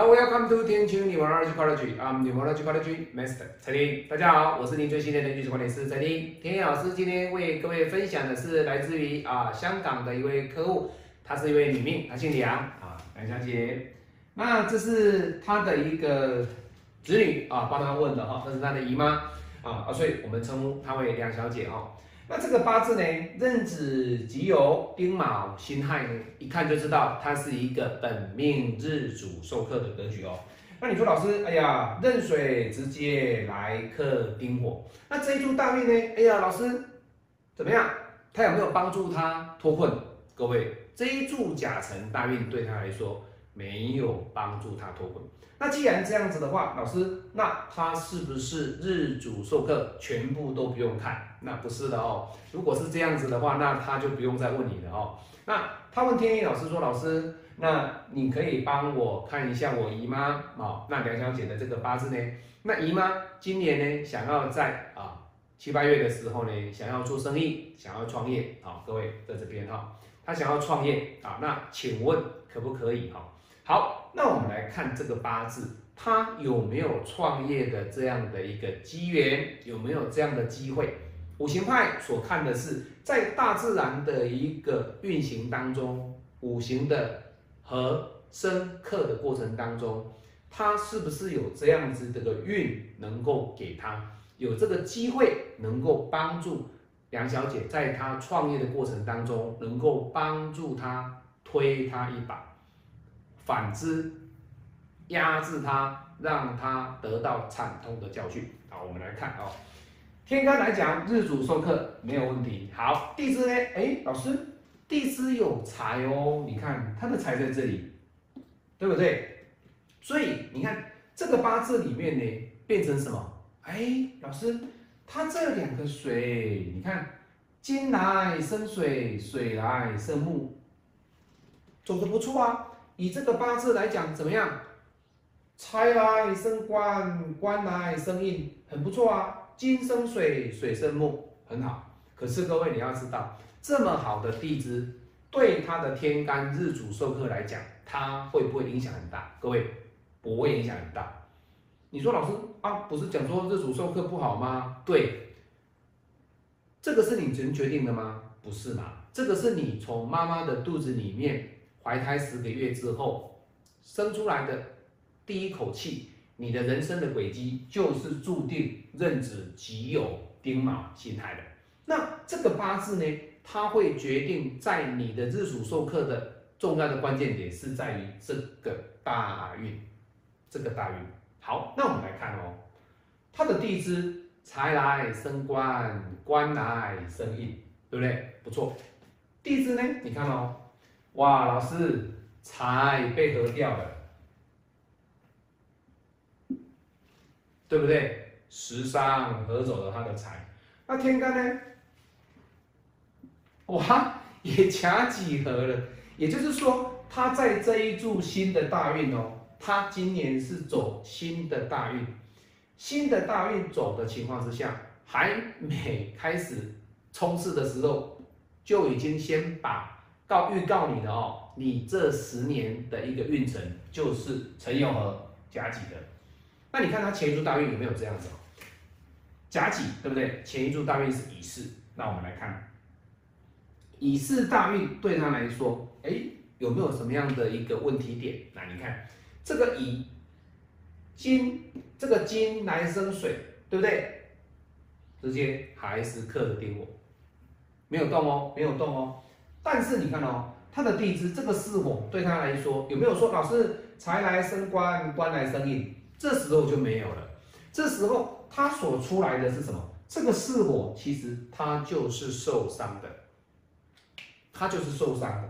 Hello, welcome to 天晴 Numerology College. I'm Numerology College Master 陈林。大家好，我是您最信任的运势管理师陈林。田野老师今天为各位分享的是来自于啊香港的一位客户，她是一位女命，她姓梁啊，梁小姐。那这是她的一个子女啊，帮她问的哈，这是她的姨妈啊啊，所以我们称呼她为梁小姐哈。那这个八字呢，壬子己酉丁卯辛亥呢，一看就知道它是一个本命日主受克的格局哦。那你说老师，哎呀，壬水直接来克丁火，那这一柱大运呢？哎呀，老师怎么样？它有没有帮助他脱困？各位，这一柱甲辰大运对他来说没有帮助他脱困。那既然这样子的话，老师，那他是不是日主授课全部都不用看？那不是的哦。如果是这样子的话，那他就不用再问你了哦。那他问天意老师说：“老师，那你可以帮我看一下我姨妈哦，那梁小姐的这个八字呢？那姨妈今年呢，想要在啊七八月的时候呢，想要做生意，想要创业啊。各位在这边哈，她想要创业啊，那请问可不可以哈？”好，那我们来看这个八字，他有没有创业的这样的一个机缘，有没有这样的机会？五行派所看的是在大自然的一个运行当中，五行的和生克的过程当中，他是不是有这样子这个运能够给他有这个机会，能够帮助梁小姐在她创业的过程当中，能够帮助她推她一把。反之，压制他，让他得到惨痛的教训。好，我们来看哦。天干来讲，日主受克没有问题。好，地支呢？哎，老师，地支有财哦。你看他的财在这里，对不对？所以你看这个八字里面呢，变成什么？哎，老师，他这两个水，你看金来生水，水来生木，走的不错啊。以这个八字来讲，怎么样？财来生官，官来生印，很不错啊。金生水，水生木，很好。可是各位你要知道，这么好的地支，对他的天干日主受克来讲，它会不会影响很大？各位不会影响很大。你说老师啊，不是讲说日主受克不好吗？对，这个是你能决定的吗？不是嘛？这个是你从妈妈的肚子里面。怀胎十个月之后生出来的第一口气，你的人生的轨迹就是注定认子己有丁卯辛亥的。那这个八字呢，它会决定在你的日主受克的重要的关键点是在于这个大运，这个大运。好，那我们来看哦，它的地支财来生官，官来生印，对不对？不错。地支呢，你看哦。哇，老师，财被合掉了，对不对？食伤合走了他的财，那天干呢？哇，也卡几合了。也就是说，他在这一柱新的大运哦，他今年是走新的大运，新的大运走的情况之下，还没开始冲刺的时候，就已经先把。告预告你的哦，你这十年的一个运程就是辰酉和甲己的。那你看他前一柱大运有没有这样子？哦甲己对不对？前一柱大运是乙巳，那我们来看乙巳大运对他来说，哎，有没有什么样的一个问题点？那你看这个乙金，这个金来生水，对不对？直接还是克的丁火，没有动哦，没有动哦。但是你看哦，他的地支这个巳火对他来说有没有说老师财来生官，官来生印？这时候就没有了。这时候他所出来的是什么？这个巳火其实他就是受伤的，他就是受伤的。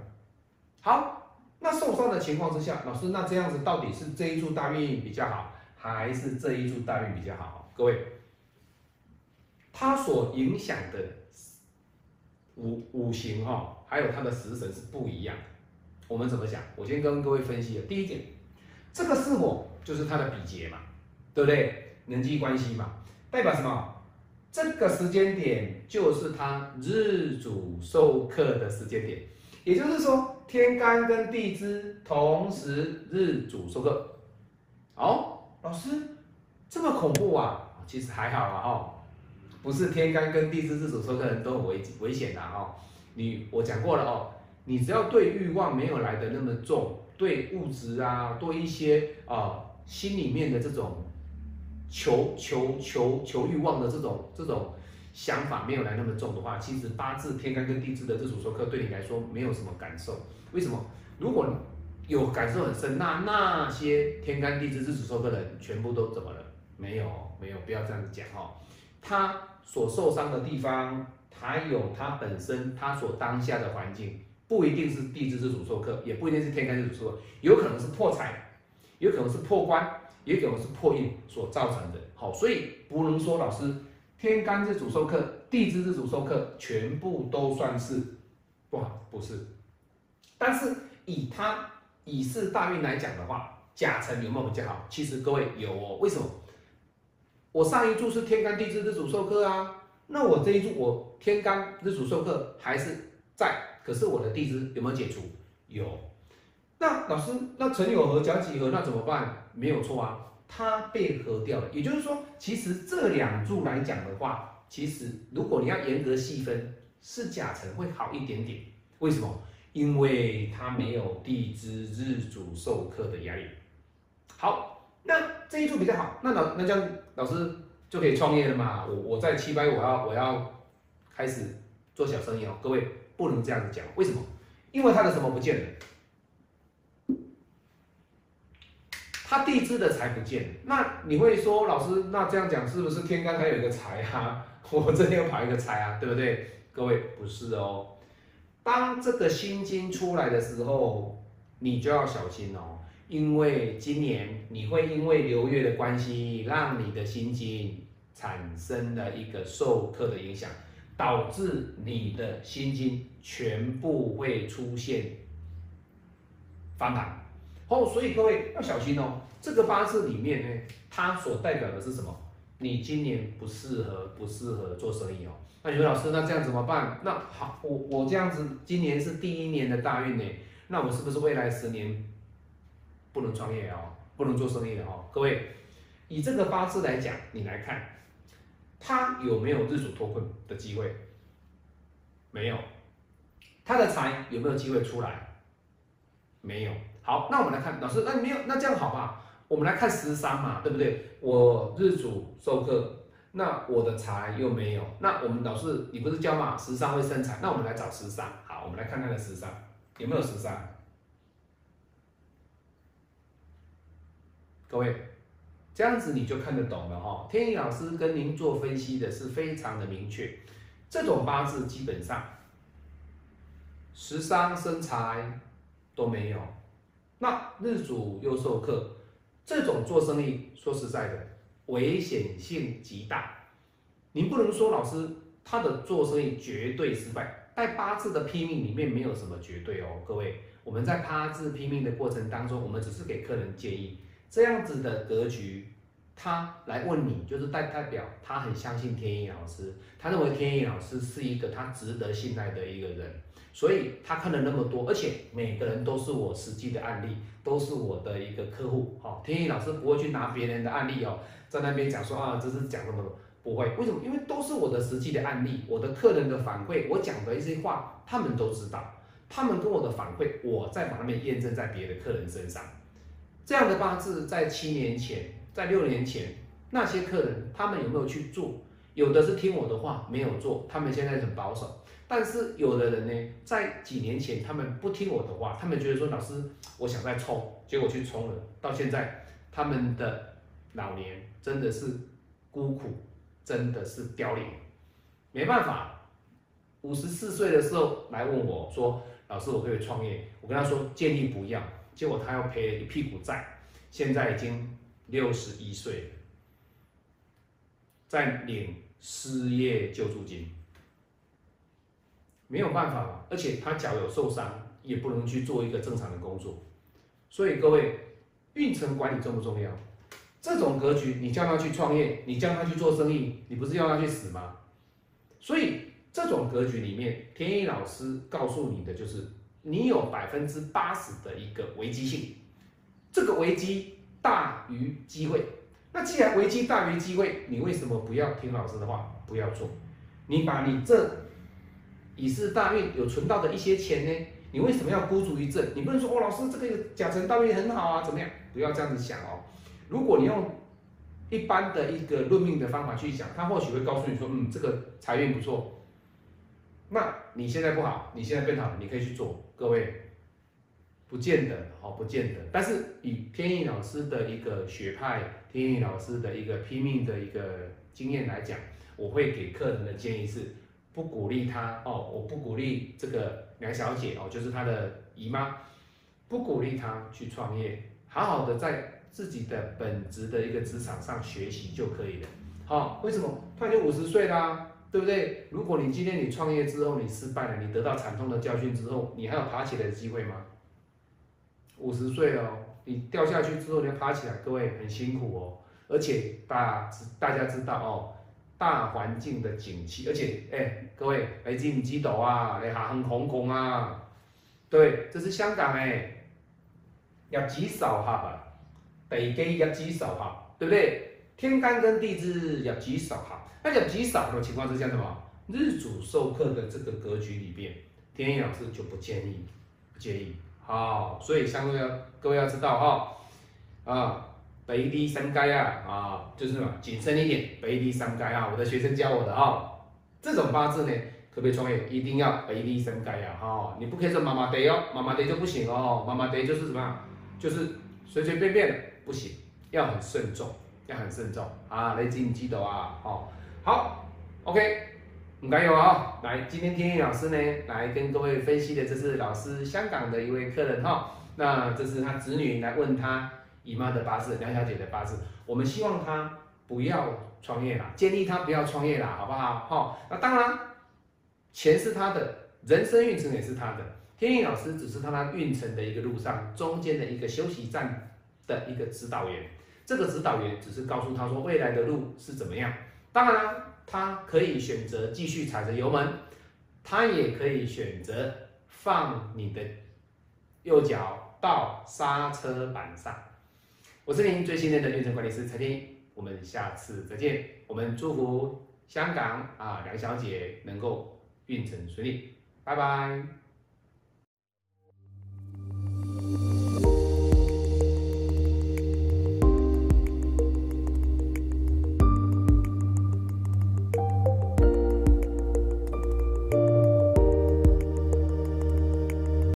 好，那受伤的情况之下，老师那这样子到底是这一柱大运比较好，还是这一柱大运比较好？各位，他所影响的五五行哈。还有它的食神是不一样的，我们怎么讲？我先跟各位分析了。第一点，这个是火就是他的比劫嘛，对不对？人际关系嘛，代表什么？这个时间点就是他日主受克的时间点，也就是说天干跟地支同时日主受克，哦，老师这么恐怖啊？其实还好啊，哦，不是天干跟地支日主受克人都很危危险的哦。你我讲过了哦，你只要对欲望没有来的那么重，对物质啊，对一些啊心里面的这种求求求求欲望的这种这种想法没有来那么重的话，其实八字天干跟地支的这主受克对你来说没有什么感受。为什么？如果有感受很深，那那些天干地支日主受克的人全部都怎么了？没有，没有，不要这样子讲哦。他所受伤的地方，还有他本身他所当下的环境，不一定是地支日主受克，也不一定是天干日主受克，有可能是破财，有可能是破官，也可能是破印所造成的。好，所以不能说老师天干日主受克，地支日主受克全部都算是不好，不是。但是以他。以是大运来讲的话，甲辰有没有比较好？其实各位有哦。为什么？我上一柱是天干地支日主受克啊，那我这一柱我天干日主受克还是在，可是我的地支有没有解除？有。那老师，那辰酉合甲几合那怎么办？没有错啊，它被合掉了。也就是说，其实这两柱来讲的话，其实如果你要严格细分，是甲辰会好一点点。为什么？因为它没有地支日主授课的压力。好，那这一柱比较好，那老那这样老师就可以创业了嘛？我我在七百，我要我要开始做小生意哦。各位不能这样子讲，为什么？因为他的什么不见了？他地支的财不见了。那你会说，老师，那这样讲是不是天干还有一个财啊？我这边又跑一个财啊，对不对？各位不是哦。当这个心经出来的时候，你就要小心哦，因为今年你会因为流月的关系，让你的心经产生了一个受克的影响，导致你的心经全部会出现翻盘哦，所以各位要小心哦。这个八字里面呢，它所代表的是什么？你今年不适合，不适合做生意哦。那有老师，那这样怎么办？那好，我我这样子，今年是第一年的大运呢，那我是不是未来十年不能创业哦，不能做生意的哦？各位，以这个八字来讲，你来看，他有没有日主脱困的机会？没有。他的财有没有机会出来？没有。好，那我们来看，老师，那没有，那这样好吧？我们来看十三嘛，对不对？我日主受克。那我的财又没有，那我们老师，你不是教嘛？十三会生财，那我们来找十三。好，我们来看看的十三有没有十三。各位，这样子你就看得懂了哈。天意老师跟您做分析的是非常的明确，这种八字基本上十三生财都没有，那日主又受克，这种做生意说实在的。危险性极大，您不能说老师他的做生意绝对失败，在八字的拼命里面没有什么绝对哦，各位，我们在八字拼命的过程当中，我们只是给客人建议，这样子的格局，他来问你，就是代代表他很相信天意老师，他认为天意老师是一个他值得信赖的一个人。所以他看了那么多，而且每个人都是我实际的案例，都是我的一个客户。好，天意老师不会去拿别人的案例哦，在那边讲说啊，这是讲什么？不会，为什么？因为都是我的实际的案例，我的客人的反馈，我讲的一些话，他们都知道。他们跟我的反馈，我再把他们验证在别的客人身上。这样的八字在七年前，在六年前，那些客人他们有没有去做？有的是听我的话没有做，他们现在很保守。但是有的人呢，在几年前他们不听我的话，他们觉得说老师，我想再冲，结果去冲了，到现在他们的老年真的是孤苦，真的是凋零，没办法，五十四岁的时候来问我说，老师我可以创业，我跟他说建议不要，结果他要赔一屁股债，现在已经六十一岁了，在领失业救助金。没有办法，而且他脚有受伤，也不能去做一个正常的工作。所以各位，运程管理重不重要？这种格局，你叫他去创业，你叫他去做生意，你不是要他去死吗？所以这种格局里面，天一老师告诉你的就是，你有百分之八十的一个危机性。这个危机大于机会。那既然危机大于机会，你为什么不要听老师的话，不要做？你把你这已是大运有存到的一些钱呢？你为什么要孤注一掷？你不能说哦，老师这个甲辰大运很好啊，怎么样？不要这样子想哦。如果你用一般的一个论命的方法去想，他或许会告诉你说，嗯，这个财运不错。那你现在不好，你现在变好了，你可以去做。各位，不见得，哦，不见得。但是以天意老师的一个学派，天意老师的一个拼命的一个经验来讲，我会给客人的建议是，不鼓励他哦，我不鼓励这个梁小姐哦，就是她的姨妈，不鼓励她去创业，好好的在。自己的本职的一个职场上学习就可以了。好，为什么？她已经五十岁啦，对不对？如果你今天你创业之后你失败了，你得到惨痛的教训之后，你还有爬起来的机会吗？五十岁了，你掉下去之后你要爬起来，各位很辛苦哦。而且大大家知道哦，大环境的景气，而且哎，各位来记唔知道啊？你下很空空啊？对，这是香港哎，要极少哈吧。北基业绩少哈，对不对？天干跟地支业绩少哈，那业绩少的情况之下，什么？日主授课的这个格局里边，天意老师就不建议，不建议。好，所以相对要各位要知道哈，啊，北低三该啊，啊，就是什么？谨慎一点，北低三该啊，我的学生教我的啊，这种八字呢，可别创业？一定要北低三该啊，哈，你不可以说妈妈得哦，妈妈得就不行哦，妈妈得就是什么？就是随随便便的。不行，要很慎重，要很慎重啊！雷吉，你记得啊？哦，好，OK，唔该有啊。来，今天天意老师呢，来跟各位分析的，这是老师香港的一位客人哈。那这是他子女来问他姨妈的八字，梁小姐的八字。我们希望他不要创业啦，建议他不要创业啦，好不好？好，那当然，钱是他的，人生运程也是他的。天意老师只是他他运程的一个路上中间的一个休息站。的一个指导员，这个指导员只是告诉他说未来的路是怎么样。当然，他可以选择继续踩着油门，他也可以选择放你的右脚到刹车板上。我是您最信任的运程管理师陈天，我们下次再见。我们祝福香港啊梁小姐能够运程顺利，拜拜。